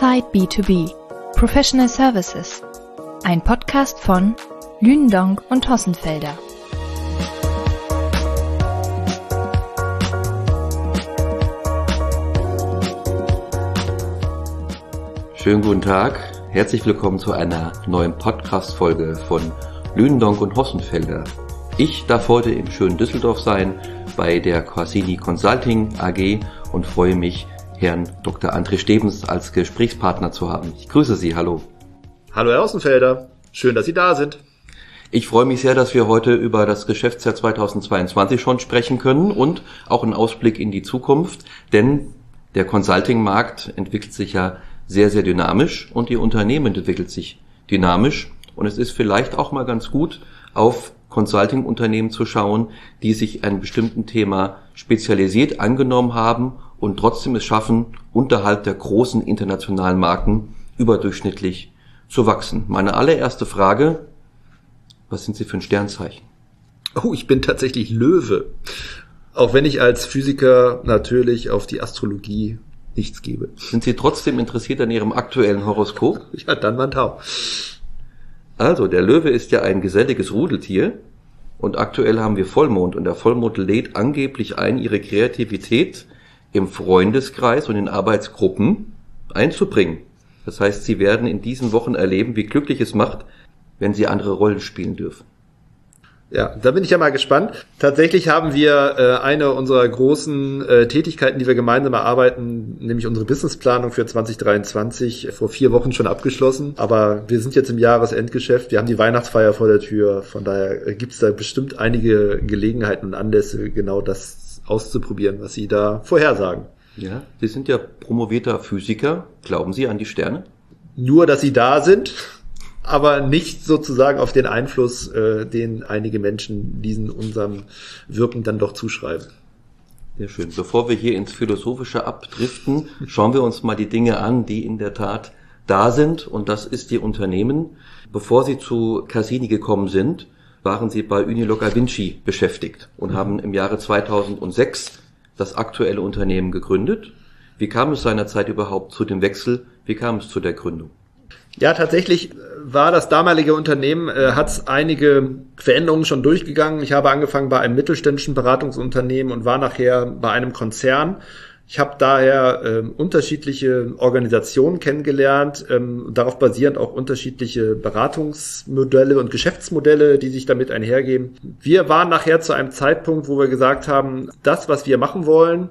Inside B2B Professional Services. Ein Podcast von Lündong und Hossenfelder. Schönen guten Tag. Herzlich willkommen zu einer neuen Podcast-Folge von Lündonk und Hossenfelder. Ich darf heute im schönen Düsseldorf sein bei der Corsini Consulting AG und freue mich, Herrn Dr. André Stebens als Gesprächspartner zu haben. Ich grüße Sie, hallo. Hallo Herr Außenfelder, schön, dass Sie da sind. Ich freue mich sehr, dass wir heute über das Geschäftsjahr 2022 schon sprechen können und auch einen Ausblick in die Zukunft, denn der Consulting-Markt entwickelt sich ja sehr, sehr dynamisch und Ihr Unternehmen entwickelt sich dynamisch und es ist vielleicht auch mal ganz gut, auf Consulting-Unternehmen zu schauen, die sich einem bestimmten Thema spezialisiert angenommen haben und trotzdem es schaffen, unterhalb der großen internationalen Marken überdurchschnittlich zu wachsen. Meine allererste Frage, was sind Sie für ein Sternzeichen? Oh, ich bin tatsächlich Löwe. Auch wenn ich als Physiker natürlich auf die Astrologie nichts gebe. Sind Sie trotzdem interessiert an Ihrem aktuellen Horoskop? Ja, dann mein Tau. Also, der Löwe ist ja ein geselliges Rudeltier und aktuell haben wir Vollmond und der Vollmond lädt angeblich ein, ihre Kreativität im Freundeskreis und in Arbeitsgruppen einzubringen. Das heißt, sie werden in diesen Wochen erleben, wie glücklich es macht, wenn sie andere Rollen spielen dürfen. Ja, da bin ich ja mal gespannt. Tatsächlich haben wir äh, eine unserer großen äh, Tätigkeiten, die wir gemeinsam erarbeiten, nämlich unsere Businessplanung für 2023 vor vier Wochen schon abgeschlossen. Aber wir sind jetzt im Jahresendgeschäft. Wir haben die Weihnachtsfeier vor der Tür. Von daher gibt es da bestimmt einige Gelegenheiten und Anlässe, genau das auszuprobieren, was Sie da vorhersagen. Ja, Sie sind ja promovierter Physiker. Glauben Sie an die Sterne? Nur, dass sie da sind aber nicht sozusagen auf den Einfluss, äh, den einige Menschen diesen unserem Wirken dann doch zuschreiben. Sehr schön. Bevor wir hier ins Philosophische abdriften, schauen wir uns mal die Dinge an, die in der Tat da sind. Und das ist Ihr Unternehmen. Bevor Sie zu Cassini gekommen sind, waren Sie bei Uniloc Vinci beschäftigt und haben im Jahre 2006 das aktuelle Unternehmen gegründet. Wie kam es seinerzeit überhaupt zu dem Wechsel? Wie kam es zu der Gründung? Ja, tatsächlich war das damalige Unternehmen, äh, hat einige Veränderungen schon durchgegangen. Ich habe angefangen bei einem mittelständischen Beratungsunternehmen und war nachher bei einem Konzern. Ich habe daher ähm, unterschiedliche Organisationen kennengelernt, ähm, darauf basierend auch unterschiedliche Beratungsmodelle und Geschäftsmodelle, die sich damit einhergeben. Wir waren nachher zu einem Zeitpunkt, wo wir gesagt haben, das, was wir machen wollen,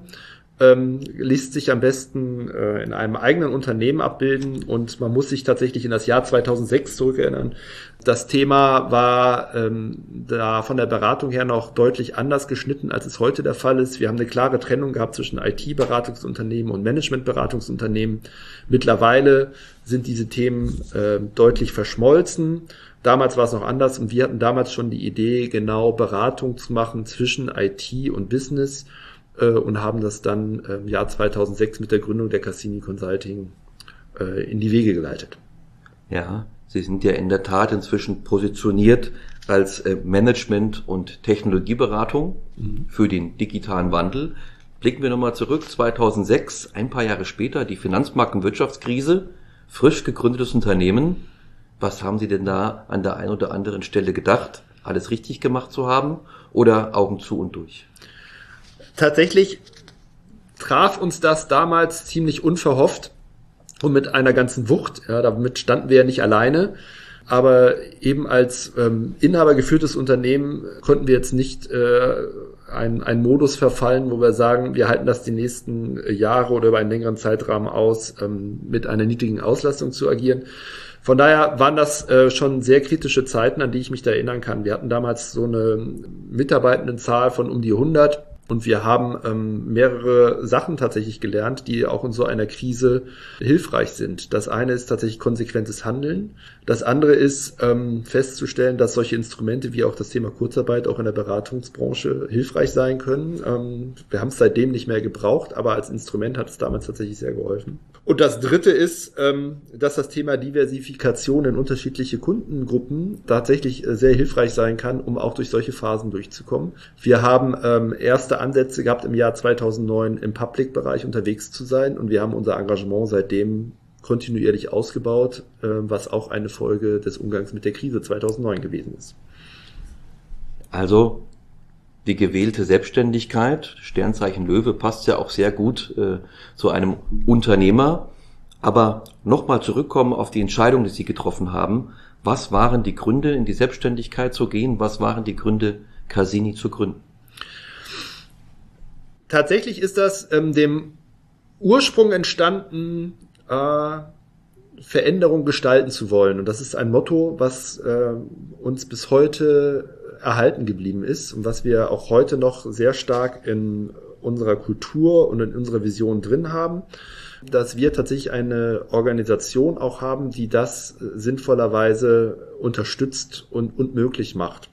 ähm, liest sich am besten äh, in einem eigenen Unternehmen abbilden und man muss sich tatsächlich in das Jahr 2006 zurückerinnern. Das Thema war ähm, da von der Beratung her noch deutlich anders geschnitten, als es heute der Fall ist. Wir haben eine klare Trennung gehabt zwischen IT-Beratungsunternehmen und Management-Beratungsunternehmen. Mittlerweile sind diese Themen äh, deutlich verschmolzen. Damals war es noch anders und wir hatten damals schon die Idee, genau Beratung zu machen zwischen IT und Business äh, und haben das dann im Jahr 2006 mit der Gründung der Cassini Consulting äh, in die Wege geleitet. Ja, Sie sind ja in der Tat inzwischen positioniert als äh, Management- und Technologieberatung mhm. für den digitalen Wandel. Blicken wir nochmal zurück, 2006, ein paar Jahre später, die Finanzmarkt- und Wirtschaftskrise, frisch gegründetes Unternehmen. Was haben Sie denn da an der einen oder anderen Stelle gedacht, alles richtig gemacht zu haben oder Augen zu und durch? tatsächlich traf uns das damals ziemlich unverhofft und mit einer ganzen Wucht. Ja, damit standen wir ja nicht alleine. Aber eben als ähm, inhabergeführtes Unternehmen konnten wir jetzt nicht äh, ein, ein Modus verfallen, wo wir sagen, wir halten das die nächsten Jahre oder über einen längeren Zeitrahmen aus, ähm, mit einer niedrigen Auslastung zu agieren. Von daher waren das äh, schon sehr kritische Zeiten, an die ich mich da erinnern kann. Wir hatten damals so eine Mitarbeitendenzahl von um die 100 und wir haben ähm, mehrere Sachen tatsächlich gelernt, die auch in so einer Krise hilfreich sind. Das eine ist tatsächlich konsequentes Handeln. Das andere ist ähm, festzustellen, dass solche Instrumente wie auch das Thema Kurzarbeit auch in der Beratungsbranche hilfreich sein können. Ähm, wir haben es seitdem nicht mehr gebraucht, aber als Instrument hat es damals tatsächlich sehr geholfen. Und das dritte ist, ähm, dass das Thema Diversifikation in unterschiedliche Kundengruppen tatsächlich äh, sehr hilfreich sein kann, um auch durch solche Phasen durchzukommen. Wir haben ähm, erste Ansätze gehabt, im Jahr 2009 im Public-Bereich unterwegs zu sein und wir haben unser Engagement seitdem kontinuierlich ausgebaut, äh, was auch eine Folge des Umgangs mit der Krise 2009 gewesen ist. Also die gewählte Selbstständigkeit, Sternzeichen Löwe, passt ja auch sehr gut äh, zu einem Unternehmer. Aber nochmal zurückkommen auf die Entscheidung, die Sie getroffen haben. Was waren die Gründe, in die Selbstständigkeit zu gehen? Was waren die Gründe, Casini zu gründen? Tatsächlich ist das ähm, dem Ursprung entstanden, äh, Veränderung gestalten zu wollen. Und das ist ein Motto, was äh, uns bis heute erhalten geblieben ist und was wir auch heute noch sehr stark in unserer Kultur und in unserer Vision drin haben, dass wir tatsächlich eine Organisation auch haben, die das sinnvollerweise unterstützt und, und möglich macht.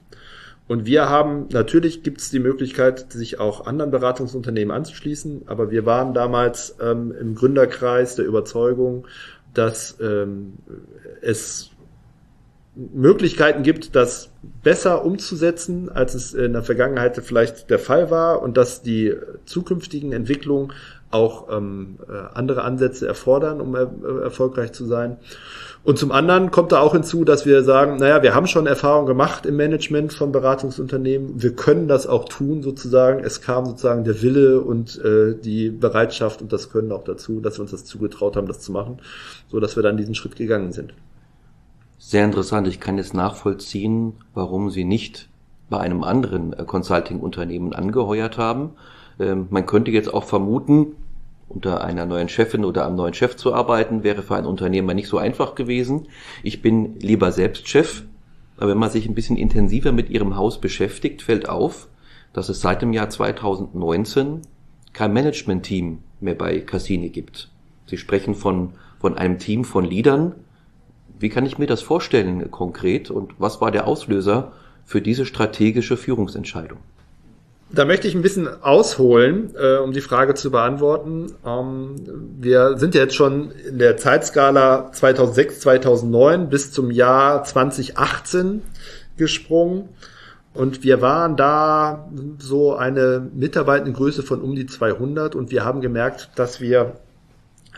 Und wir haben, natürlich gibt es die Möglichkeit, sich auch anderen Beratungsunternehmen anzuschließen, aber wir waren damals ähm, im Gründerkreis der Überzeugung, dass ähm, es Möglichkeiten gibt, das besser umzusetzen, als es in der Vergangenheit vielleicht der Fall war und dass die zukünftigen Entwicklungen auch ähm, äh, andere Ansätze erfordern, um er, äh, erfolgreich zu sein. Und zum anderen kommt da auch hinzu, dass wir sagen, naja, wir haben schon Erfahrung gemacht im Management von Beratungsunternehmen. Wir können das auch tun sozusagen. Es kam sozusagen der Wille und äh, die Bereitschaft und das Können auch dazu, dass wir uns das zugetraut haben, das zu machen, so dass wir dann diesen Schritt gegangen sind. Sehr interessant. Ich kann jetzt nachvollziehen, warum Sie nicht bei einem anderen äh, Consulting-Unternehmen angeheuert haben. Ähm, man könnte jetzt auch vermuten, unter einer neuen Chefin oder einem neuen Chef zu arbeiten, wäre für einen Unternehmer nicht so einfach gewesen. Ich bin lieber selbst Chef, aber wenn man sich ein bisschen intensiver mit Ihrem Haus beschäftigt, fällt auf, dass es seit dem Jahr 2019 kein Management-Team mehr bei Cassini gibt. Sie sprechen von, von einem Team von Leadern, wie kann ich mir das vorstellen konkret und was war der Auslöser für diese strategische Führungsentscheidung? Da möchte ich ein bisschen ausholen, äh, um die Frage zu beantworten. Ähm, wir sind ja jetzt schon in der Zeitskala 2006, 2009 bis zum Jahr 2018 gesprungen. Und wir waren da so eine Mitarbeitendengröße von um die 200 und wir haben gemerkt, dass wir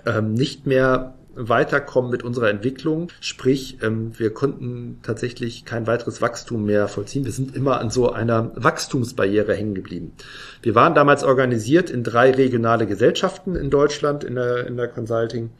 ähm, nicht mehr weiterkommen mit unserer Entwicklung. Sprich, ähm, wir konnten tatsächlich kein weiteres Wachstum mehr vollziehen. Wir sind immer an so einer Wachstumsbarriere hängen geblieben. Wir waren damals organisiert in drei regionale Gesellschaften in Deutschland in der, in der Consulting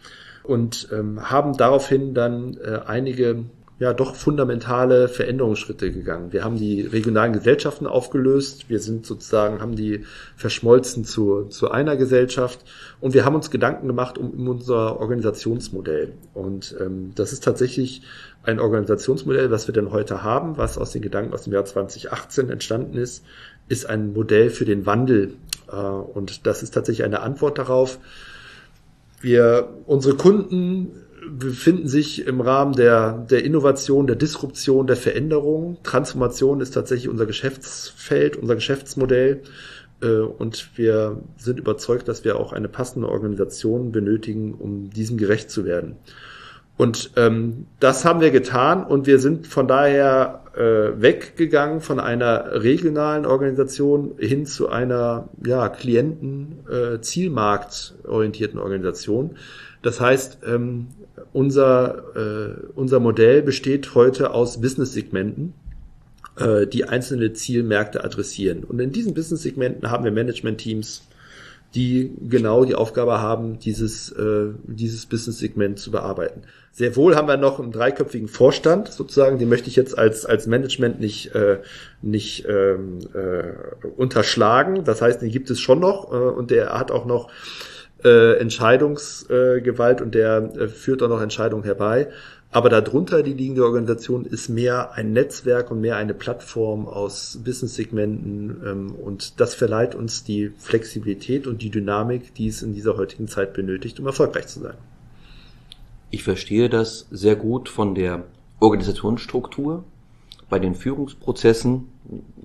und ähm, haben daraufhin dann äh, einige ja doch fundamentale Veränderungsschritte gegangen. Wir haben die regionalen Gesellschaften aufgelöst, wir sind sozusagen, haben die verschmolzen zu, zu einer Gesellschaft und wir haben uns Gedanken gemacht um, um unser Organisationsmodell. Und ähm, das ist tatsächlich ein Organisationsmodell, was wir denn heute haben, was aus den Gedanken aus dem Jahr 2018 entstanden ist, ist ein Modell für den Wandel. Äh, und das ist tatsächlich eine Antwort darauf. Wir, unsere Kunden befinden sich im Rahmen der, der Innovation, der Disruption, der Veränderung. Transformation ist tatsächlich unser Geschäftsfeld, unser Geschäftsmodell. Äh, und wir sind überzeugt, dass wir auch eine passende Organisation benötigen, um diesem gerecht zu werden. Und ähm, das haben wir getan und wir sind von daher äh, weggegangen von einer regionalen Organisation hin zu einer ja, Klienten, äh, Organisation. Das heißt, ähm, unser, äh, unser Modell besteht heute aus Business-Segmenten, äh, die einzelne Zielmärkte adressieren. Und in diesen Business-Segmenten haben wir Management-Teams, die genau die Aufgabe haben, dieses, äh, dieses Business-Segment zu bearbeiten. Sehr wohl haben wir noch einen dreiköpfigen Vorstand, sozusagen, den möchte ich jetzt als, als Management nicht, äh, nicht ähm, äh, unterschlagen. Das heißt, den gibt es schon noch äh, und der hat auch noch äh, Entscheidungsgewalt und der äh, führt auch noch Entscheidungen herbei. Aber darunter die liegende Organisation ist mehr ein Netzwerk und mehr eine Plattform aus Business-Segmenten ähm, und das verleiht uns die Flexibilität und die Dynamik, die es in dieser heutigen Zeit benötigt, um erfolgreich zu sein. Ich verstehe das sehr gut von der Organisationsstruktur. Bei den Führungsprozessen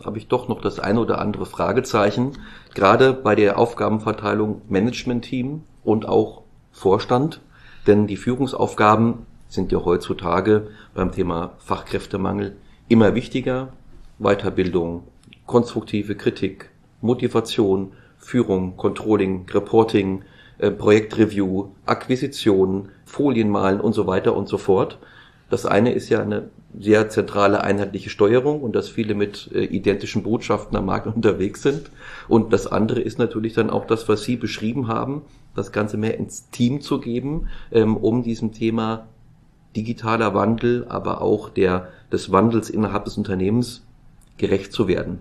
habe ich doch noch das eine oder andere Fragezeichen, gerade bei der Aufgabenverteilung Management-Team und auch Vorstand, denn die Führungsaufgaben sind ja heutzutage beim Thema Fachkräftemangel immer wichtiger. Weiterbildung, konstruktive Kritik, Motivation, Führung, Controlling, Reporting, äh, Projektreview, Akquisition, Folienmalen und so weiter und so fort. Das eine ist ja eine sehr zentrale einheitliche Steuerung und dass viele mit äh, identischen Botschaften am Markt unterwegs sind. Und das andere ist natürlich dann auch das, was Sie beschrieben haben, das Ganze mehr ins Team zu geben, ähm, um diesem Thema digitaler Wandel, aber auch der, des Wandels innerhalb des Unternehmens gerecht zu werden.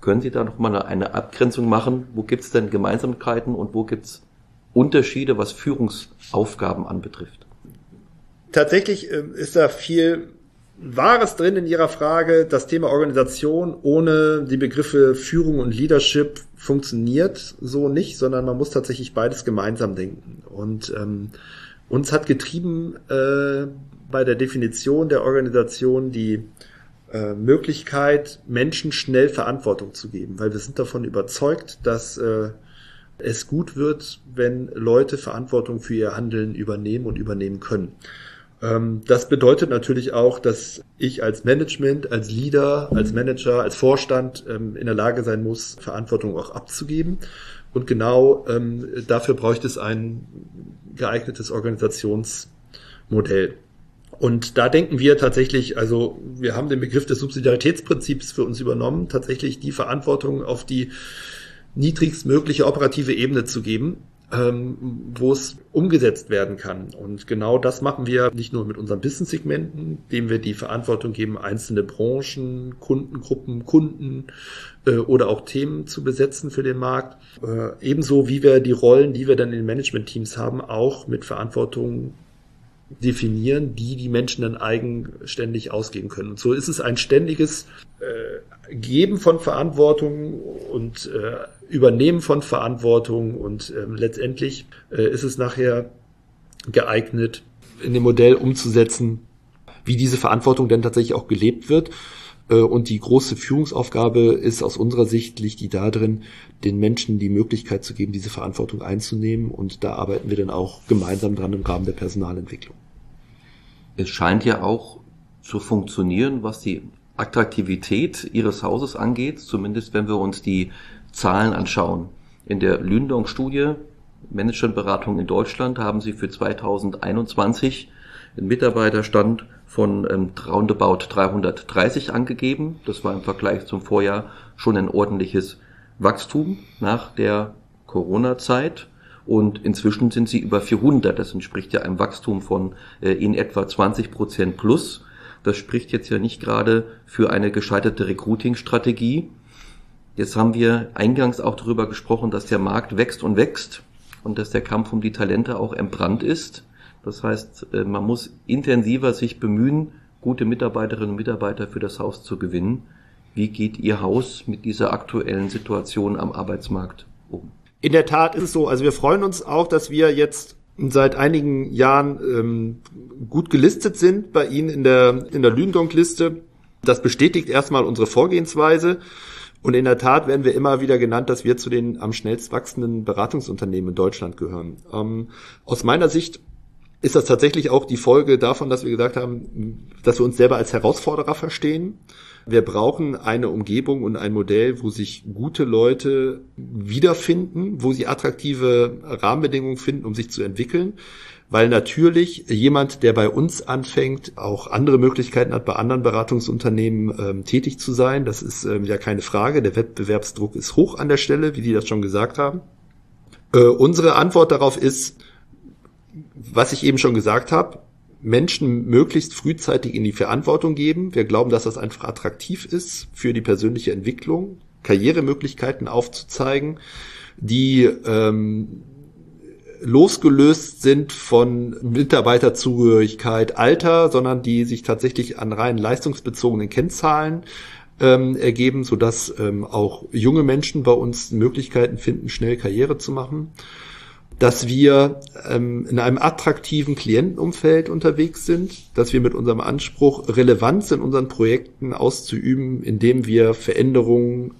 Können Sie da noch mal eine Abgrenzung machen? Wo gibt es denn Gemeinsamkeiten und wo gibt es Unterschiede, was Führungsaufgaben anbetrifft? Tatsächlich äh, ist da viel Wahres drin in Ihrer Frage. Das Thema Organisation ohne die Begriffe Führung und Leadership funktioniert so nicht, sondern man muss tatsächlich beides gemeinsam denken. Und ähm, uns hat getrieben äh, bei der Definition der Organisation die äh, Möglichkeit, Menschen schnell Verantwortung zu geben, weil wir sind davon überzeugt, dass äh, es gut wird, wenn Leute Verantwortung für ihr Handeln übernehmen und übernehmen können. Ähm, das bedeutet natürlich auch, dass ich als Management, als Leader, als Manager, als Vorstand ähm, in der Lage sein muss, Verantwortung auch abzugeben. Und genau ähm, dafür bräuchte es ein geeignetes Organisationsmodell. Und da denken wir tatsächlich, also wir haben den Begriff des Subsidiaritätsprinzips für uns übernommen, tatsächlich die Verantwortung auf die niedrigstmögliche operative Ebene zu geben ähm, wo es umgesetzt werden kann. Und genau das machen wir nicht nur mit unseren Business-Segmenten, dem wir die Verantwortung geben, einzelne Branchen, Kundengruppen, Kunden äh, oder auch Themen zu besetzen für den Markt. Äh, ebenso wie wir die Rollen, die wir dann in Management-Teams haben, auch mit Verantwortung definieren, die die Menschen dann eigenständig ausgeben können. Und so ist es ein ständiges äh, Geben von Verantwortung und Übernehmen von Verantwortung und ähm, letztendlich äh, ist es nachher geeignet, in dem Modell umzusetzen, wie diese Verantwortung denn tatsächlich auch gelebt wird. Äh, und die große Führungsaufgabe ist aus unserer Sicht, liegt die darin, den Menschen die Möglichkeit zu geben, diese Verantwortung einzunehmen. Und da arbeiten wir dann auch gemeinsam dran im Rahmen der Personalentwicklung. Es scheint ja auch zu funktionieren, was die Attraktivität Ihres Hauses angeht, zumindest wenn wir uns die Zahlen anschauen. In der Lündong-Studie Managementberatung in Deutschland haben sie für 2021 einen Mitarbeiterstand von ähm, roundabout 330 angegeben. Das war im Vergleich zum Vorjahr schon ein ordentliches Wachstum nach der Corona-Zeit. Und inzwischen sind sie über 400. Das entspricht ja einem Wachstum von äh, in etwa 20 Prozent plus. Das spricht jetzt ja nicht gerade für eine gescheiterte Recruiting-Strategie. Jetzt haben wir eingangs auch darüber gesprochen, dass der Markt wächst und wächst und dass der Kampf um die Talente auch entbrannt ist. Das heißt, äh, man muss intensiver sich bemühen, gute Mitarbeiterinnen und Mitarbeiter für das Haus zu gewinnen. Wie geht Ihr Haus mit dieser aktuellen Situation am Arbeitsmarkt um? In der Tat ist es so. Also wir freuen uns auch, dass wir jetzt seit einigen Jahren ähm, gut gelistet sind bei Ihnen in der, in der Lündong-Liste. Das bestätigt erstmal unsere Vorgehensweise. Und in der Tat werden wir immer wieder genannt, dass wir zu den am schnellst wachsenden Beratungsunternehmen in Deutschland gehören. Ähm, aus meiner Sicht ist das tatsächlich auch die Folge davon, dass wir gesagt haben, dass wir uns selber als Herausforderer verstehen. Wir brauchen eine Umgebung und ein Modell, wo sich gute Leute wiederfinden, wo sie attraktive Rahmenbedingungen finden, um sich zu entwickeln weil natürlich jemand, der bei uns anfängt, auch andere Möglichkeiten hat, bei anderen Beratungsunternehmen ähm, tätig zu sein. Das ist ähm, ja keine Frage. Der Wettbewerbsdruck ist hoch an der Stelle, wie die das schon gesagt haben. Äh, unsere Antwort darauf ist, was ich eben schon gesagt habe, Menschen möglichst frühzeitig in die Verantwortung geben. Wir glauben, dass das einfach attraktiv ist für die persönliche Entwicklung, Karrieremöglichkeiten aufzuzeigen, die ähm, losgelöst sind von Mitarbeiterzugehörigkeit, Alter, sondern die sich tatsächlich an rein leistungsbezogenen Kennzahlen ähm, ergeben, sodass ähm, auch junge Menschen bei uns Möglichkeiten finden, schnell Karriere zu machen. Dass wir ähm, in einem attraktiven Klientenumfeld unterwegs sind, dass wir mit unserem Anspruch, Relevanz in unseren Projekten auszuüben, indem wir Veränderungen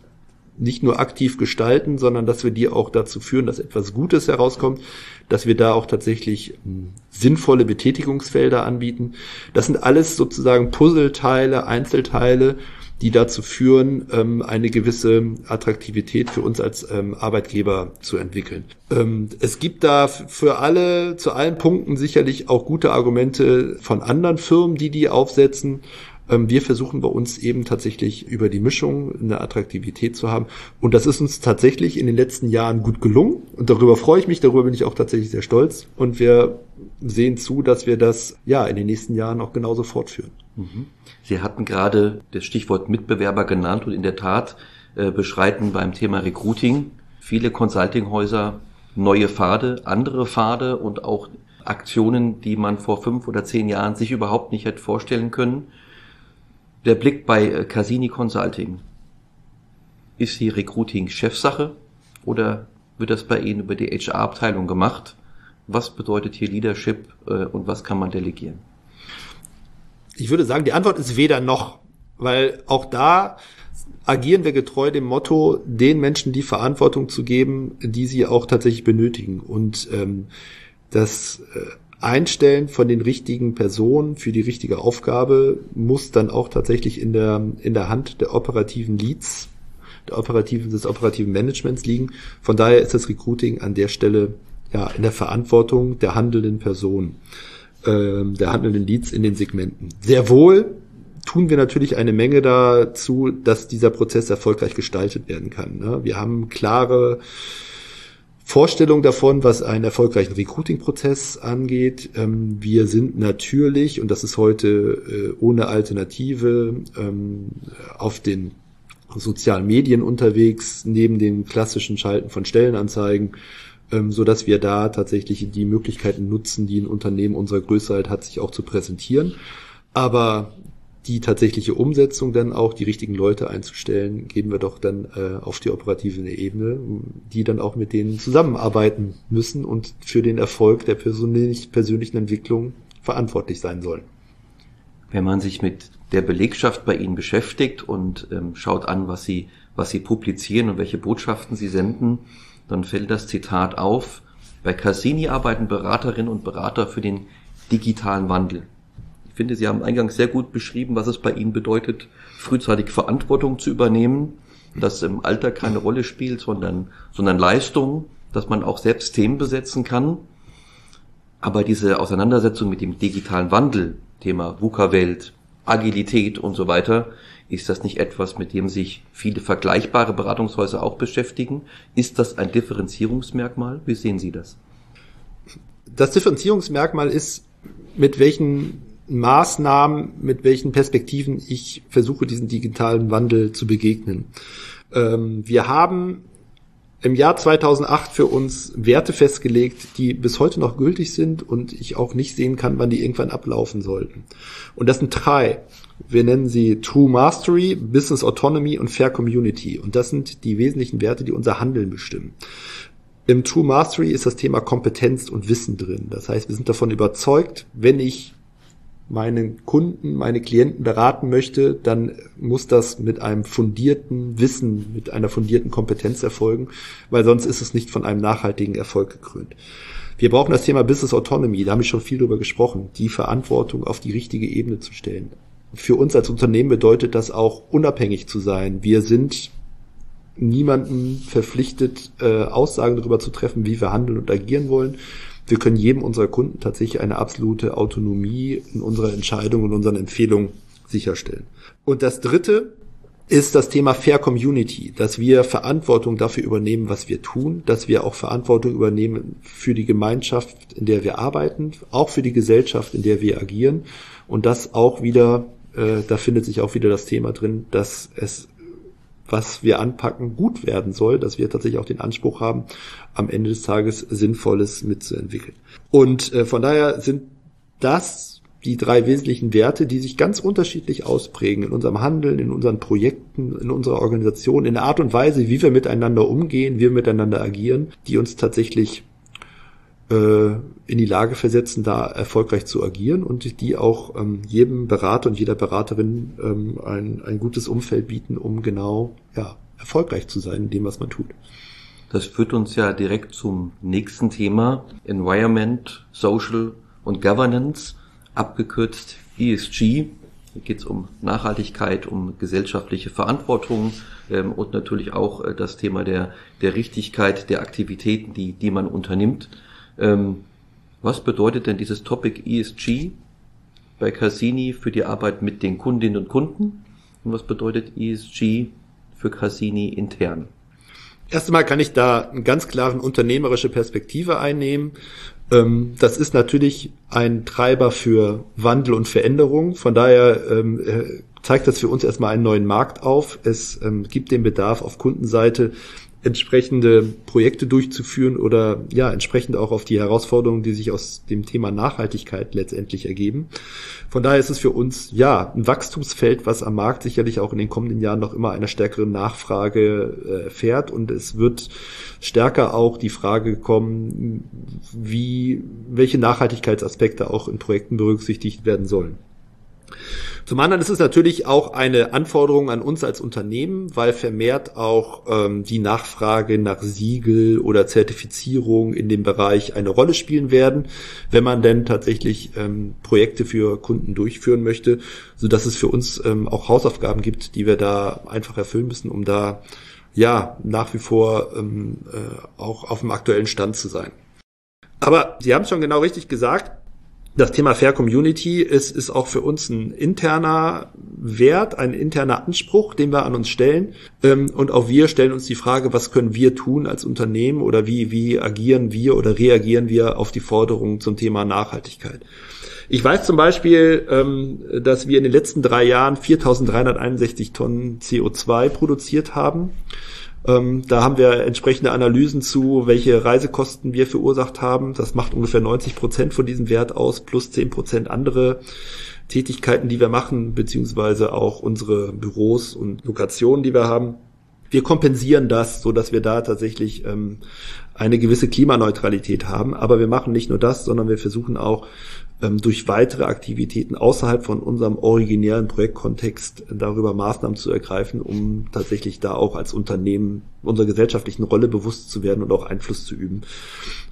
nicht nur aktiv gestalten, sondern dass wir die auch dazu führen, dass etwas Gutes herauskommt, dass wir da auch tatsächlich hm, sinnvolle Betätigungsfelder anbieten. Das sind alles sozusagen Puzzleteile, Einzelteile, die dazu führen, ähm, eine gewisse Attraktivität für uns als ähm, Arbeitgeber zu entwickeln. Ähm, es gibt da für alle, zu allen Punkten sicherlich auch gute Argumente von anderen Firmen, die die aufsetzen. Ähm, wir versuchen bei uns eben tatsächlich über die Mischung eine Attraktivität zu haben. Und das ist uns tatsächlich in den letzten Jahren gut gelungen. Und darüber freue ich mich, darüber bin ich auch tatsächlich sehr stolz. Und wir sehen zu, dass wir das ja in den nächsten Jahren auch genauso fortführen. Mhm. Sie hatten gerade das Stichwort Mitbewerber genannt und in der Tat äh, beschreiten beim Thema Recruiting viele Consultinghäuser neue Pfade, andere Pfade und auch Aktionen, die man vor fünf oder zehn Jahren sich überhaupt nicht hätte vorstellen können. Der Blick bei äh, Casini Consulting. Ist die Recruiting Chefsache oder wird das bei Ihnen über die HR-Abteilung gemacht? Was bedeutet hier Leadership äh, und was kann man delegieren? Ich würde sagen, die Antwort ist weder noch, weil auch da agieren wir getreu dem Motto, den Menschen die Verantwortung zu geben, die sie auch tatsächlich benötigen. Und ähm, das äh, Einstellen von den richtigen Personen für die richtige Aufgabe muss dann auch tatsächlich in der, in der Hand der operativen Leads, der operativen, des operativen Managements liegen. Von daher ist das Recruiting an der Stelle ja in der Verantwortung der handelnden Person, äh, der handelnden Leads in den Segmenten. Sehr wohl tun wir natürlich eine Menge dazu, dass dieser Prozess erfolgreich gestaltet werden kann. Ne? Wir haben klare Vorstellung davon, was einen erfolgreichen Recruiting-Prozess angeht. Ähm, wir sind natürlich, und das ist heute äh, ohne Alternative, ähm, auf den sozialen Medien unterwegs, neben dem klassischen Schalten von Stellenanzeigen, ähm, so dass wir da tatsächlich die Möglichkeiten nutzen, die ein Unternehmen unserer Größe halt hat, sich auch zu präsentieren. Aber die tatsächliche Umsetzung dann auch, die richtigen Leute einzustellen, geben wir doch dann äh, auf die operative Ebene, die dann auch mit denen zusammenarbeiten müssen und für den Erfolg der persönlich, persönlichen Entwicklung verantwortlich sein sollen. Wenn man sich mit der Belegschaft bei Ihnen beschäftigt und ähm, schaut an, was Sie, was Sie publizieren und welche Botschaften Sie senden, dann fällt das Zitat auf, bei Cassini arbeiten Beraterinnen und Berater für den digitalen Wandel. Ich finde, Sie haben eingangs sehr gut beschrieben, was es bei Ihnen bedeutet, frühzeitig Verantwortung zu übernehmen, dass im Alter keine Rolle spielt, sondern, sondern Leistung, dass man auch selbst Themen besetzen kann. Aber diese Auseinandersetzung mit dem digitalen Wandel, Thema VUCA-Welt, Agilität und so weiter, ist das nicht etwas, mit dem sich viele vergleichbare Beratungshäuser auch beschäftigen? Ist das ein Differenzierungsmerkmal? Wie sehen Sie das? Das Differenzierungsmerkmal ist, mit welchen Maßnahmen, mit welchen Perspektiven ich versuche, diesen digitalen Wandel zu begegnen. Ähm, wir haben im Jahr 2008 für uns Werte festgelegt, die bis heute noch gültig sind und ich auch nicht sehen kann, wann die irgendwann ablaufen sollten. Und das sind drei. Wir nennen sie True Mastery, Business Autonomy und Fair Community. Und das sind die wesentlichen Werte, die unser Handeln bestimmen. Im True Mastery ist das Thema Kompetenz und Wissen drin. Das heißt, wir sind davon überzeugt, wenn ich meinen Kunden, meine Klienten beraten möchte, dann muss das mit einem fundierten Wissen, mit einer fundierten Kompetenz erfolgen, weil sonst ist es nicht von einem nachhaltigen Erfolg gekrönt. Wir brauchen das Thema Business Autonomy, da habe ich schon viel drüber gesprochen, die Verantwortung auf die richtige Ebene zu stellen. Für uns als Unternehmen bedeutet das auch unabhängig zu sein. Wir sind niemanden verpflichtet, äh, Aussagen darüber zu treffen, wie wir handeln und agieren wollen. Wir können jedem unserer Kunden tatsächlich eine absolute Autonomie in unserer Entscheidung und unseren Empfehlungen sicherstellen. Und das dritte ist das Thema Fair Community, dass wir Verantwortung dafür übernehmen, was wir tun, dass wir auch Verantwortung übernehmen für die Gemeinschaft, in der wir arbeiten, auch für die Gesellschaft, in der wir agieren und das auch wieder, äh, da findet sich auch wieder das Thema drin, dass es was wir anpacken, gut werden soll, dass wir tatsächlich auch den Anspruch haben, am Ende des Tages Sinnvolles mitzuentwickeln. Und äh, von daher sind das die drei wesentlichen Werte, die sich ganz unterschiedlich ausprägen in unserem Handeln, in unseren Projekten, in unserer Organisation, in der Art und Weise, wie wir miteinander umgehen, wie wir miteinander agieren, die uns tatsächlich in die Lage versetzen, da erfolgreich zu agieren und die auch ähm, jedem Berater und jeder Beraterin ähm, ein, ein gutes Umfeld bieten, um genau ja, erfolgreich zu sein in dem, was man tut. Das führt uns ja direkt zum nächsten Thema, Environment, Social und Governance, abgekürzt ESG. Hier geht es um Nachhaltigkeit, um gesellschaftliche Verantwortung ähm, und natürlich auch äh, das Thema der, der Richtigkeit der Aktivitäten, die, die man unternimmt. Ähm, was bedeutet denn dieses Topic ESG bei Cassini für die Arbeit mit den Kundinnen und Kunden? Und was bedeutet ESG für Cassini intern? Erst einmal kann ich da einen ganz klaren unternehmerische Perspektive einnehmen. Ähm, das ist natürlich ein Treiber für Wandel und Veränderung. Von daher ähm, äh, zeigt das für uns erstmal einen neuen Markt auf. Es ähm, gibt den Bedarf auf Kundenseite entsprechende Projekte durchzuführen oder ja, entsprechend auch auf die Herausforderungen, die sich aus dem Thema Nachhaltigkeit letztendlich ergeben. Von daher ist es für uns ja ein Wachstumsfeld, was am Markt sicherlich auch in den kommenden Jahren noch immer einer stärkeren Nachfrage äh, fährt und es wird stärker auch die Frage kommen, wie welche Nachhaltigkeitsaspekte auch in Projekten berücksichtigt werden sollen. Zum anderen ist es natürlich auch eine Anforderung an uns als Unternehmen, weil vermehrt auch ähm, die Nachfrage nach Siegel oder Zertifizierung in dem Bereich eine Rolle spielen werden, wenn man denn tatsächlich ähm, Projekte für Kunden durchführen möchte, so dass es für uns ähm, auch Hausaufgaben gibt, die wir da einfach erfüllen müssen, um da ja nach wie vor ähm, äh, auch auf dem aktuellen Stand zu sein. Aber Sie haben es schon genau richtig gesagt das Thema Fair Community ist, ist auch für uns ein interner Wert, ein interner Anspruch, den wir an uns stellen. Ähm, und auch wir stellen uns die Frage, was können wir tun als Unternehmen oder wie, wie agieren wir oder reagieren wir auf die Forderungen zum Thema Nachhaltigkeit. Ich weiß zum Beispiel, ähm, dass wir in den letzten drei Jahren 4.361 Tonnen CO2 produziert haben. Ähm, da haben wir entsprechende Analysen zu, welche Reisekosten wir verursacht haben. Das macht ungefähr 90 Prozent von diesem Wert aus, plus 10 Prozent andere Tätigkeiten, die wir machen, beziehungsweise auch unsere Büros und Lokationen, die wir haben. Wir kompensieren das, so dass wir da tatsächlich ähm, eine gewisse Klimaneutralität haben. Aber wir machen nicht nur das, sondern wir versuchen auch durch weitere Aktivitäten außerhalb von unserem originären Projektkontext darüber Maßnahmen zu ergreifen, um tatsächlich da auch als Unternehmen unserer gesellschaftlichen Rolle bewusst zu werden und auch Einfluss zu üben.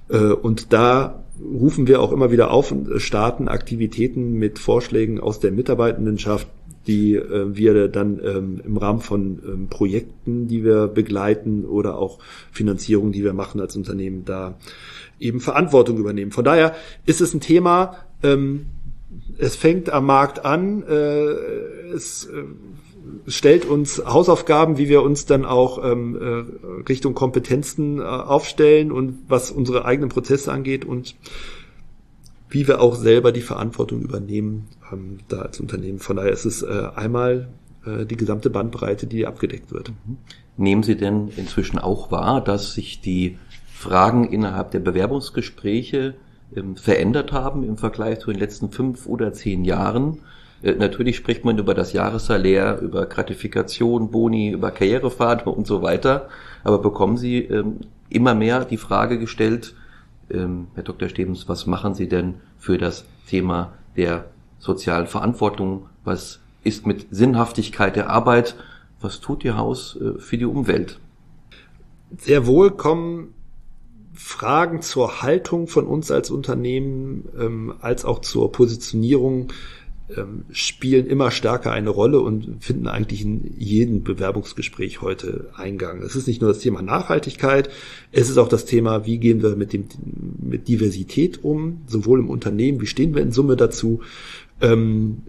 Äh, und da rufen wir auch immer wieder auf und starten Aktivitäten mit Vorschlägen aus der Mitarbeitendenschaft, die äh, wir dann ähm, im Rahmen von ähm, Projekten, die wir begleiten oder auch Finanzierung, die wir machen als Unternehmen, da eben Verantwortung übernehmen. Von daher ist es ein Thema, ähm, es fängt am Markt an, äh, es äh, stellt uns Hausaufgaben, wie wir uns dann auch ähm, äh, Richtung Kompetenzen äh, aufstellen und was unsere eigenen Prozesse angeht und wie wir auch selber die Verantwortung übernehmen ähm, da als Unternehmen. Von daher ist es äh, einmal äh, die gesamte Bandbreite, die abgedeckt wird. Nehmen Sie denn inzwischen auch wahr, dass sich die Fragen innerhalb der Bewerbungsgespräche ähm, verändert haben im Vergleich zu den letzten fünf oder zehn Jahren. Äh, natürlich spricht man über das Jahressalär, über Gratifikation, Boni, über Karrierepfade und so weiter. Aber bekommen Sie ähm, immer mehr die Frage gestellt, ähm, Herr Dr. Stebens, was machen Sie denn für das Thema der sozialen Verantwortung? Was ist mit Sinnhaftigkeit der Arbeit? Was tut Ihr Haus äh, für die Umwelt? Sehr wohl kommen Fragen zur Haltung von uns als Unternehmen ähm, als auch zur Positionierung ähm, spielen immer stärker eine Rolle und finden eigentlich in jedem Bewerbungsgespräch heute Eingang. Es ist nicht nur das Thema Nachhaltigkeit, es ist auch das Thema, wie gehen wir mit dem mit Diversität um, sowohl im Unternehmen, wie stehen wir in Summe dazu. Ähm,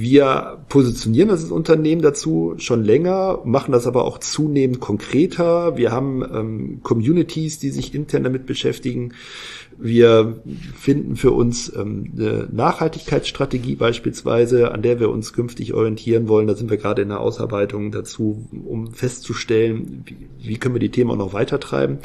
wir positionieren das Unternehmen dazu schon länger, machen das aber auch zunehmend konkreter. Wir haben ähm, Communities, die sich intern damit beschäftigen. Wir finden für uns ähm, eine Nachhaltigkeitsstrategie beispielsweise, an der wir uns künftig orientieren wollen. Da sind wir gerade in der Ausarbeitung dazu, um festzustellen, wie, wie können wir die Themen auch noch weitertreiben.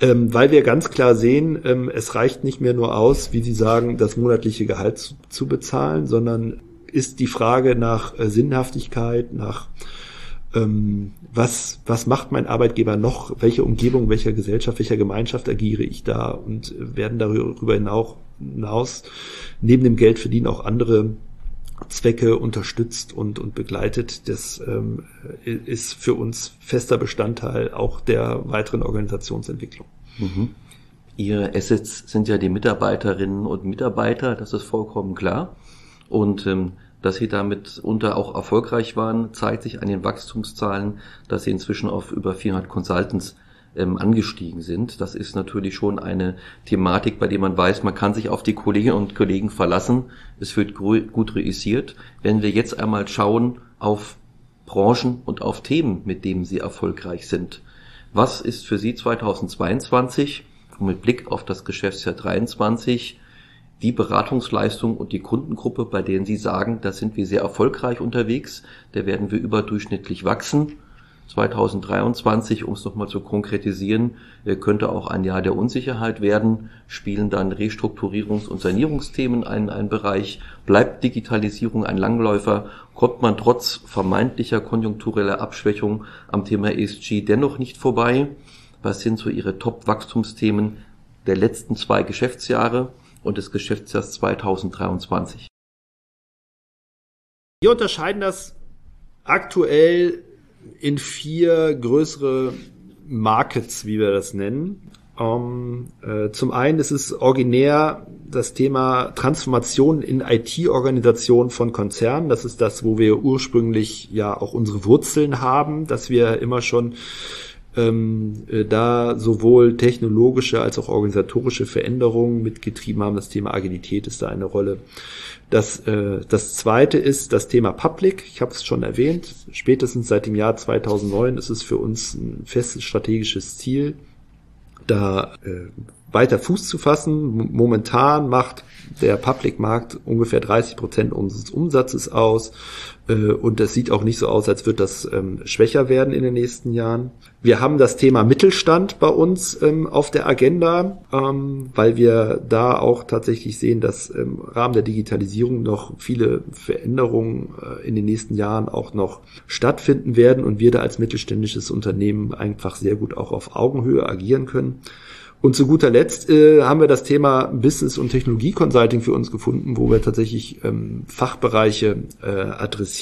Ähm, weil wir ganz klar sehen, ähm, es reicht nicht mehr nur aus, wie Sie sagen, das monatliche Gehalt zu, zu bezahlen, sondern ist die Frage nach äh, Sinnhaftigkeit, nach ähm, was, was macht mein Arbeitgeber noch, welche Umgebung, welcher Gesellschaft, welcher Gemeinschaft agiere ich da und werden darüber hinaus neben dem Geld verdienen auch andere Zwecke unterstützt und, und begleitet. Das ähm, ist für uns fester Bestandteil auch der weiteren Organisationsentwicklung. Mhm. Ihre Assets sind ja die Mitarbeiterinnen und Mitarbeiter, das ist vollkommen klar. Und ähm, dass sie damit unter auch erfolgreich waren, zeigt sich an den Wachstumszahlen, dass sie inzwischen auf über 400 Consultants ähm, angestiegen sind. Das ist natürlich schon eine Thematik, bei der man weiß, man kann sich auf die Kolleginnen und Kollegen verlassen. Es wird gut reüssiert. Wenn wir jetzt einmal schauen auf Branchen und auf Themen, mit denen sie erfolgreich sind. Was ist für Sie 2022 mit Blick auf das Geschäftsjahr 23 die Beratungsleistung und die Kundengruppe, bei denen Sie sagen, da sind wir sehr erfolgreich unterwegs, da werden wir überdurchschnittlich wachsen 2023, um es nochmal zu konkretisieren, äh, könnte auch ein Jahr der Unsicherheit werden. Spielen dann Restrukturierungs- und Sanierungsthemen einen, einen Bereich? Bleibt Digitalisierung ein Langläufer? Kommt man trotz vermeintlicher konjunktureller Abschwächung am Thema ESG dennoch nicht vorbei? Was sind so Ihre Top-Wachstumsthemen der letzten zwei Geschäftsjahre und des Geschäftsjahrs 2023? Wir unterscheiden das aktuell in vier größere Markets, wie wir das nennen. Um, ähm, äh, zum einen ist es originär das Thema Transformation in IT-Organisation von Konzernen. Das ist das, wo wir ursprünglich ja auch unsere Wurzeln haben, dass wir immer schon ähm, äh, da sowohl technologische als auch organisatorische Veränderungen mitgetrieben haben. Das Thema Agilität ist da eine Rolle. Das, äh, das zweite ist das Thema Public. Ich habe es schon erwähnt. Spätestens seit dem Jahr 2009 ist es für uns ein festes strategisches Ziel, da äh, weiter Fuß zu fassen. Momentan macht der Public-Markt ungefähr 30 Prozent unseres Umsatzes aus. Äh, und das sieht auch nicht so aus, als wird das ähm, schwächer werden in den nächsten Jahren. Wir haben das Thema Mittelstand bei uns ähm, auf der Agenda, ähm, weil wir da auch tatsächlich sehen, dass im Rahmen der Digitalisierung noch viele Veränderungen äh, in den nächsten Jahren auch noch stattfinden werden und wir da als mittelständisches Unternehmen einfach sehr gut auch auf Augenhöhe agieren können. Und zu guter Letzt äh, haben wir das Thema Business- und Technologie-Consulting für uns gefunden, wo wir tatsächlich ähm, Fachbereiche äh, adressieren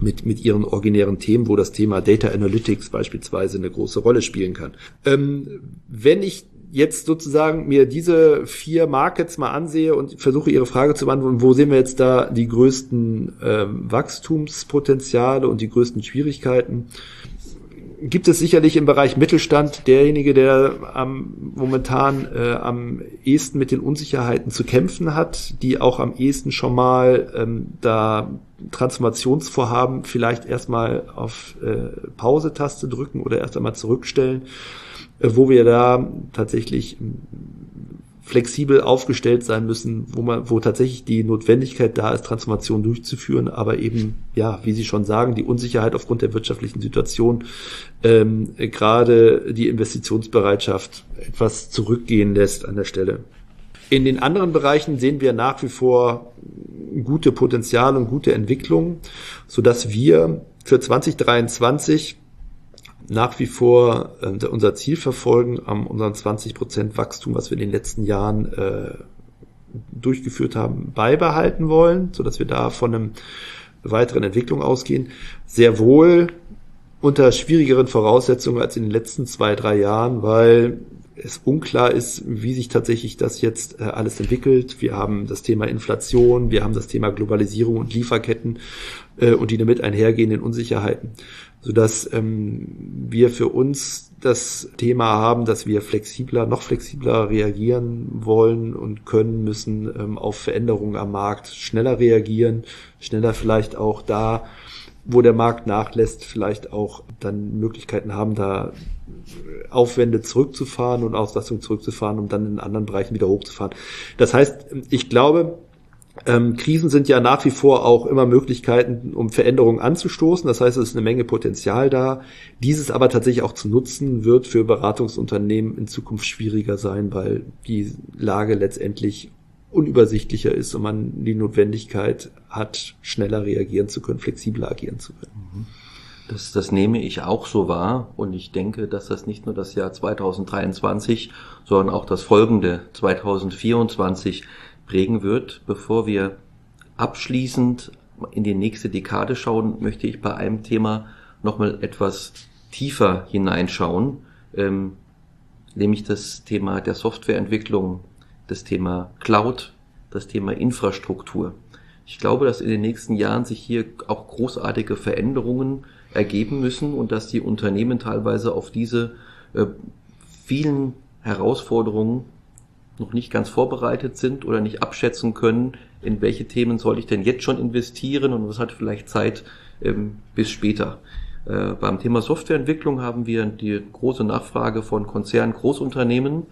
mit, mit ihren originären Themen, wo das Thema Data Analytics beispielsweise eine große Rolle spielen kann. Ähm, wenn ich jetzt sozusagen mir diese vier Markets mal ansehe und versuche Ihre Frage zu beantworten, wo sehen wir jetzt da die größten ähm, Wachstumspotenziale und die größten Schwierigkeiten, gibt es sicherlich im Bereich Mittelstand derjenige, der am, momentan äh, am ehesten mit den Unsicherheiten zu kämpfen hat, die auch am ehesten schon mal ähm, da Transformationsvorhaben vielleicht erstmal auf äh, Pause-Taste drücken oder erst einmal zurückstellen, äh, wo wir da tatsächlich flexibel aufgestellt sein müssen, wo man, wo tatsächlich die Notwendigkeit da ist, Transformation durchzuführen, aber eben, ja, wie Sie schon sagen, die Unsicherheit aufgrund der wirtschaftlichen Situation, ähm, gerade die Investitionsbereitschaft etwas zurückgehen lässt an der Stelle. In den anderen Bereichen sehen wir nach wie vor gute Potenziale und gute Entwicklungen, so dass wir für 2023 nach wie vor äh, unser Ziel verfolgen, am unseren 20 Prozent Wachstum, was wir in den letzten Jahren äh, durchgeführt haben, beibehalten wollen, so dass wir da von einem weiteren Entwicklung ausgehen. Sehr wohl unter schwierigeren Voraussetzungen als in den letzten zwei, drei Jahren, weil es unklar ist, wie sich tatsächlich das jetzt äh, alles entwickelt. Wir haben das Thema Inflation, wir haben das Thema Globalisierung und Lieferketten äh, und die damit einhergehenden Unsicherheiten sodass ähm, wir für uns das Thema haben, dass wir flexibler, noch flexibler reagieren wollen und können müssen ähm, auf Veränderungen am Markt, schneller reagieren, schneller vielleicht auch da, wo der Markt nachlässt, vielleicht auch dann Möglichkeiten haben, da Aufwände zurückzufahren und Auslastung zurückzufahren, um dann in anderen Bereichen wieder hochzufahren. Das heißt, ich glaube, ähm, Krisen sind ja nach wie vor auch immer Möglichkeiten, um Veränderungen anzustoßen. Das heißt, es ist eine Menge Potenzial da. Dieses aber tatsächlich auch zu nutzen, wird für Beratungsunternehmen in Zukunft schwieriger sein, weil die Lage letztendlich unübersichtlicher ist und man die Notwendigkeit hat, schneller reagieren zu können, flexibler agieren zu können. Mhm. Das, das nehme ich auch so wahr und ich denke, dass das nicht nur das Jahr 2023, sondern auch das folgende 2024 prägen wird. Bevor wir abschließend in die nächste Dekade schauen, möchte ich bei einem Thema nochmal etwas tiefer hineinschauen, ähm, nämlich das Thema der Softwareentwicklung, das Thema Cloud, das Thema Infrastruktur. Ich glaube, dass in den nächsten Jahren sich hier auch großartige Veränderungen ergeben müssen und dass die Unternehmen teilweise auf diese äh, vielen Herausforderungen noch nicht ganz vorbereitet sind oder nicht abschätzen können, in welche Themen soll ich denn jetzt schon investieren und was hat vielleicht Zeit ähm, bis später. Äh, beim Thema Softwareentwicklung haben wir die große Nachfrage von Konzernen, Großunternehmen,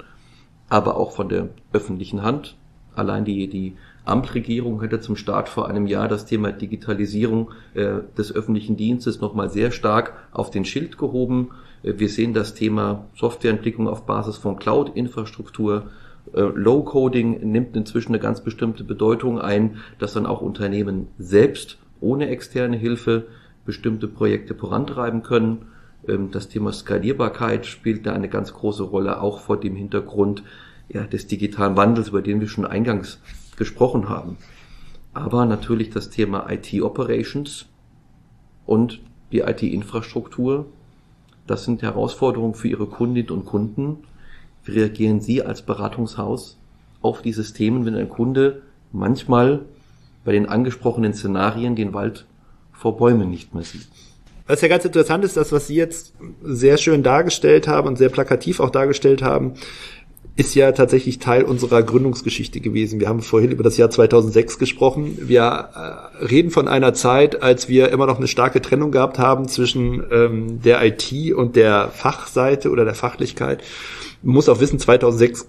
aber auch von der öffentlichen Hand. Allein die, die Amtregierung hätte zum Start vor einem Jahr das Thema Digitalisierung äh, des öffentlichen Dienstes nochmal sehr stark auf den Schild gehoben. Äh, wir sehen das Thema Softwareentwicklung auf Basis von Cloud-Infrastruktur. Äh, Low-Coding nimmt inzwischen eine ganz bestimmte Bedeutung ein, dass dann auch Unternehmen selbst ohne externe Hilfe bestimmte Projekte vorantreiben können. Ähm, das Thema Skalierbarkeit spielt da eine ganz große Rolle, auch vor dem Hintergrund ja, des digitalen Wandels, über den wir schon eingangs gesprochen haben. Aber natürlich das Thema IT-Operations und die IT-Infrastruktur, das sind Herausforderungen für Ihre Kundinnen und Kunden. Wie reagieren Sie als Beratungshaus auf dieses Themen, wenn ein Kunde manchmal bei den angesprochenen Szenarien den Wald vor Bäumen nicht mehr sieht? Was ja ganz interessant ist, das, was Sie jetzt sehr schön dargestellt haben und sehr plakativ auch dargestellt haben, ist ja tatsächlich Teil unserer Gründungsgeschichte gewesen. Wir haben vorhin über das Jahr 2006 gesprochen. Wir äh, reden von einer Zeit, als wir immer noch eine starke Trennung gehabt haben zwischen ähm, der IT und der Fachseite oder der Fachlichkeit. Man muss auch wissen, 2006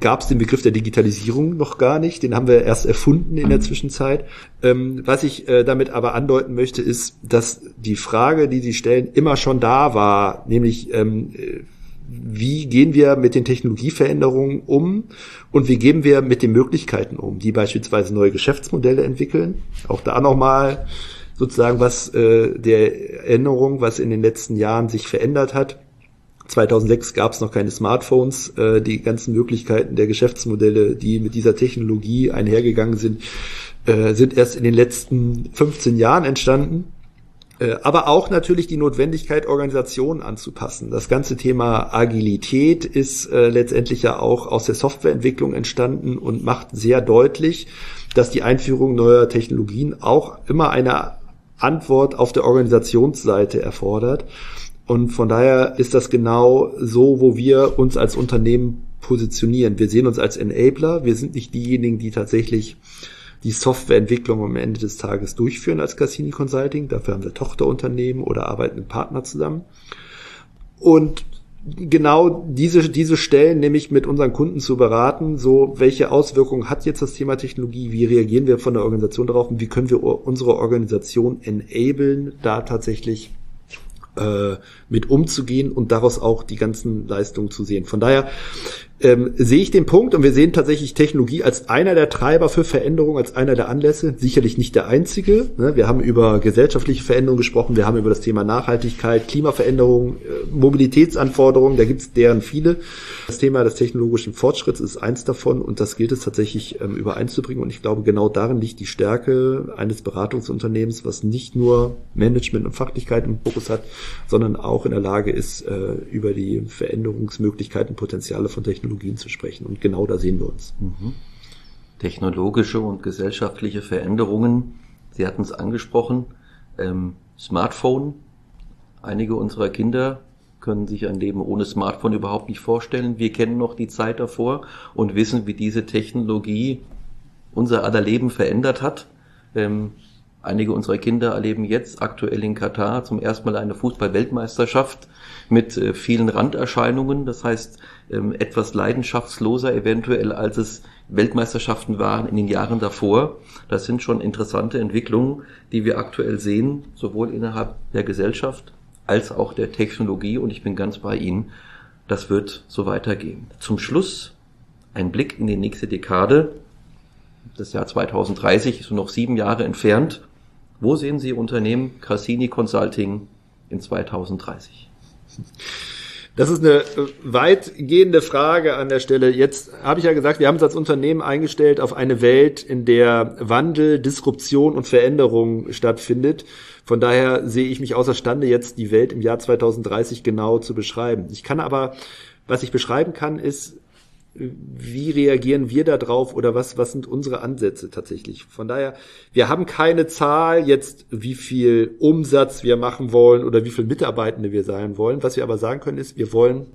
gab es den Begriff der Digitalisierung noch gar nicht. Den haben wir erst erfunden in der Zwischenzeit. Ähm, was ich äh, damit aber andeuten möchte, ist, dass die Frage, die Sie stellen, immer schon da war, nämlich ähm, wie gehen wir mit den Technologieveränderungen um und wie gehen wir mit den Möglichkeiten um, die beispielsweise neue Geschäftsmodelle entwickeln. Auch da nochmal sozusagen was äh, der Erinnerung, was in den letzten Jahren sich verändert hat. 2006 gab es noch keine Smartphones. Äh, die ganzen Möglichkeiten der Geschäftsmodelle, die mit dieser Technologie einhergegangen sind, äh, sind erst in den letzten 15 Jahren entstanden. Äh, aber auch natürlich die Notwendigkeit, Organisationen anzupassen. Das ganze Thema Agilität ist äh, letztendlich ja auch aus der Softwareentwicklung entstanden und macht sehr deutlich, dass die Einführung neuer Technologien auch immer eine Antwort auf der Organisationsseite erfordert. Und von daher ist das genau so, wo wir uns als Unternehmen positionieren. Wir sehen uns als Enabler. Wir sind nicht diejenigen, die tatsächlich die Softwareentwicklung am Ende des Tages durchführen als Cassini Consulting. Dafür haben wir Tochterunternehmen oder arbeiten mit Partner zusammen. Und genau diese, diese Stellen nämlich mit unseren Kunden zu beraten, so welche Auswirkungen hat jetzt das Thema Technologie, wie reagieren wir von der Organisation darauf und wie können wir unsere Organisation enablen, da tatsächlich äh, mit umzugehen und daraus auch die ganzen Leistungen zu sehen. Von daher ähm, sehe ich den Punkt und wir sehen tatsächlich Technologie als einer der Treiber für Veränderung, als einer der Anlässe, sicherlich nicht der einzige. Ne? Wir haben über gesellschaftliche Veränderungen gesprochen, wir haben über das Thema Nachhaltigkeit, Klimaveränderung, äh, Mobilitätsanforderungen, da gibt es deren viele. Das Thema des technologischen Fortschritts ist eins davon und das gilt es tatsächlich ähm, übereinzubringen und ich glaube, genau darin liegt die Stärke eines Beratungsunternehmens, was nicht nur Management und Fachlichkeit im Fokus hat, sondern auch in der Lage ist, äh, über die Veränderungsmöglichkeiten, Potenziale von Technologie Technologien zu sprechen. Und genau da sehen wir uns. Mhm. Technologische und gesellschaftliche Veränderungen. Sie hatten es angesprochen. Ähm, Smartphone. Einige unserer Kinder können sich ein Leben ohne Smartphone überhaupt nicht vorstellen. Wir kennen noch die Zeit davor und wissen, wie diese Technologie unser aller Leben verändert hat. Ähm, einige unserer Kinder erleben jetzt aktuell in Katar zum ersten Mal eine Fußball-Weltmeisterschaft mit äh, vielen Randerscheinungen. Das heißt, ähm, etwas leidenschaftsloser eventuell, als es Weltmeisterschaften waren in den Jahren davor. Das sind schon interessante Entwicklungen, die wir aktuell sehen, sowohl innerhalb der Gesellschaft als auch der Technologie. Und ich bin ganz bei Ihnen. Das wird so weitergehen. Zum Schluss ein Blick in die nächste Dekade. Das Jahr 2030 ist noch sieben Jahre entfernt. Wo sehen Sie Unternehmen Cassini Consulting in 2030? Das ist eine weitgehende Frage an der Stelle. Jetzt habe ich ja gesagt, wir haben uns als Unternehmen eingestellt auf eine Welt, in der Wandel, Disruption und Veränderung stattfindet. Von daher sehe ich mich außerstande, jetzt die Welt im Jahr 2030 genau zu beschreiben. Ich kann aber, was ich beschreiben kann, ist, wie reagieren wir da drauf oder was, was sind unsere Ansätze tatsächlich? Von daher, wir haben keine Zahl jetzt, wie viel Umsatz wir machen wollen oder wie viel Mitarbeitende wir sein wollen. Was wir aber sagen können ist, wir wollen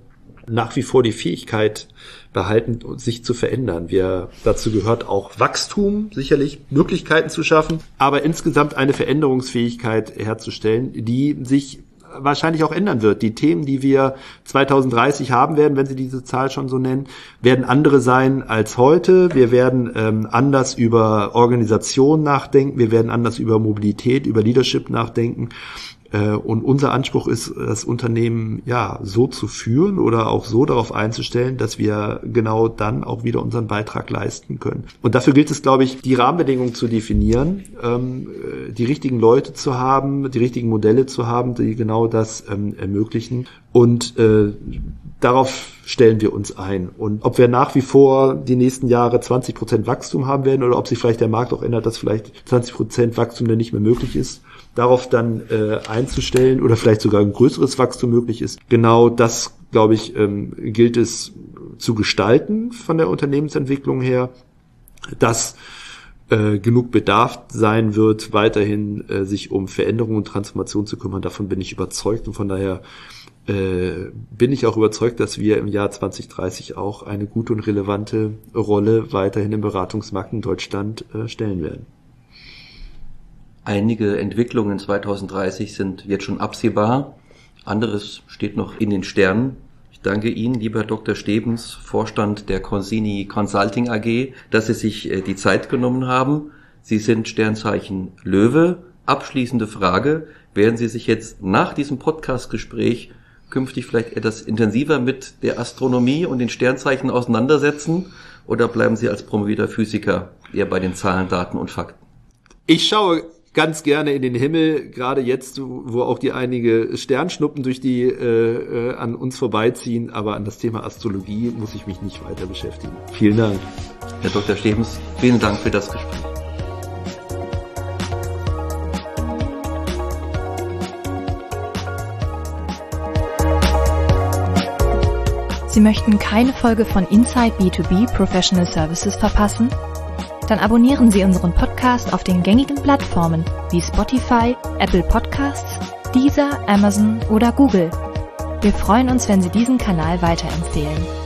nach wie vor die Fähigkeit behalten, sich zu verändern. Wir, dazu gehört auch Wachstum, sicherlich Möglichkeiten zu schaffen, aber insgesamt eine Veränderungsfähigkeit herzustellen, die sich wahrscheinlich auch ändern wird. Die Themen, die wir 2030 haben werden, wenn Sie diese Zahl schon so nennen, werden andere sein als heute. Wir werden ähm, anders über Organisation nachdenken. Wir werden anders über Mobilität, über Leadership nachdenken. Äh, und unser Anspruch ist, das Unternehmen ja so zu führen oder auch so darauf einzustellen, dass wir genau dann auch wieder unseren Beitrag leisten können. Und dafür gilt es, glaube ich, die Rahmenbedingungen zu definieren, ähm, äh, die richtigen Leute zu haben, die richtigen Modelle zu haben, die genau das ähm, ermöglichen. Und äh, darauf stellen wir uns ein. Und ob wir nach wie vor die nächsten Jahre 20 Prozent Wachstum haben werden oder ob sich vielleicht der Markt auch ändert, dass vielleicht 20 Prozent Wachstum dann nicht mehr möglich ist, darauf dann äh, einzustellen oder vielleicht sogar ein größeres Wachstum möglich ist. Genau das, glaube ich, ähm, gilt es zu gestalten von der Unternehmensentwicklung her, dass äh, genug Bedarf sein wird, weiterhin äh, sich um Veränderung und Transformation zu kümmern. Davon bin ich überzeugt und von daher äh, bin ich auch überzeugt, dass wir im Jahr 2030 auch eine gute und relevante Rolle weiterhin im Beratungsmarkt in Deutschland äh, stellen werden. Einige Entwicklungen 2030 sind jetzt schon absehbar. Anderes steht noch in den Sternen. Ich danke Ihnen, lieber Dr. Stebens, Vorstand der Consini Consulting AG, dass Sie sich äh, die Zeit genommen haben. Sie sind Sternzeichen Löwe. Abschließende Frage. Werden Sie sich jetzt nach diesem Podcast-Gespräch künftig vielleicht etwas intensiver mit der Astronomie und den Sternzeichen auseinandersetzen? Oder bleiben Sie als promovierter Physiker eher bei den Zahlen, Daten und Fakten? Ich schaue ganz gerne in den Himmel, gerade jetzt, wo auch die einige Sternschnuppen durch die äh, äh, an uns vorbeiziehen, aber an das Thema Astrologie muss ich mich nicht weiter beschäftigen. Vielen Dank. Herr Dr. Stevens, vielen Dank für das Gespräch. Sie möchten keine Folge von Inside B2B Professional Services verpassen? Dann abonnieren Sie unseren Podcast auf den gängigen Plattformen wie Spotify, Apple Podcasts, Deezer, Amazon oder Google. Wir freuen uns, wenn Sie diesen Kanal weiterempfehlen.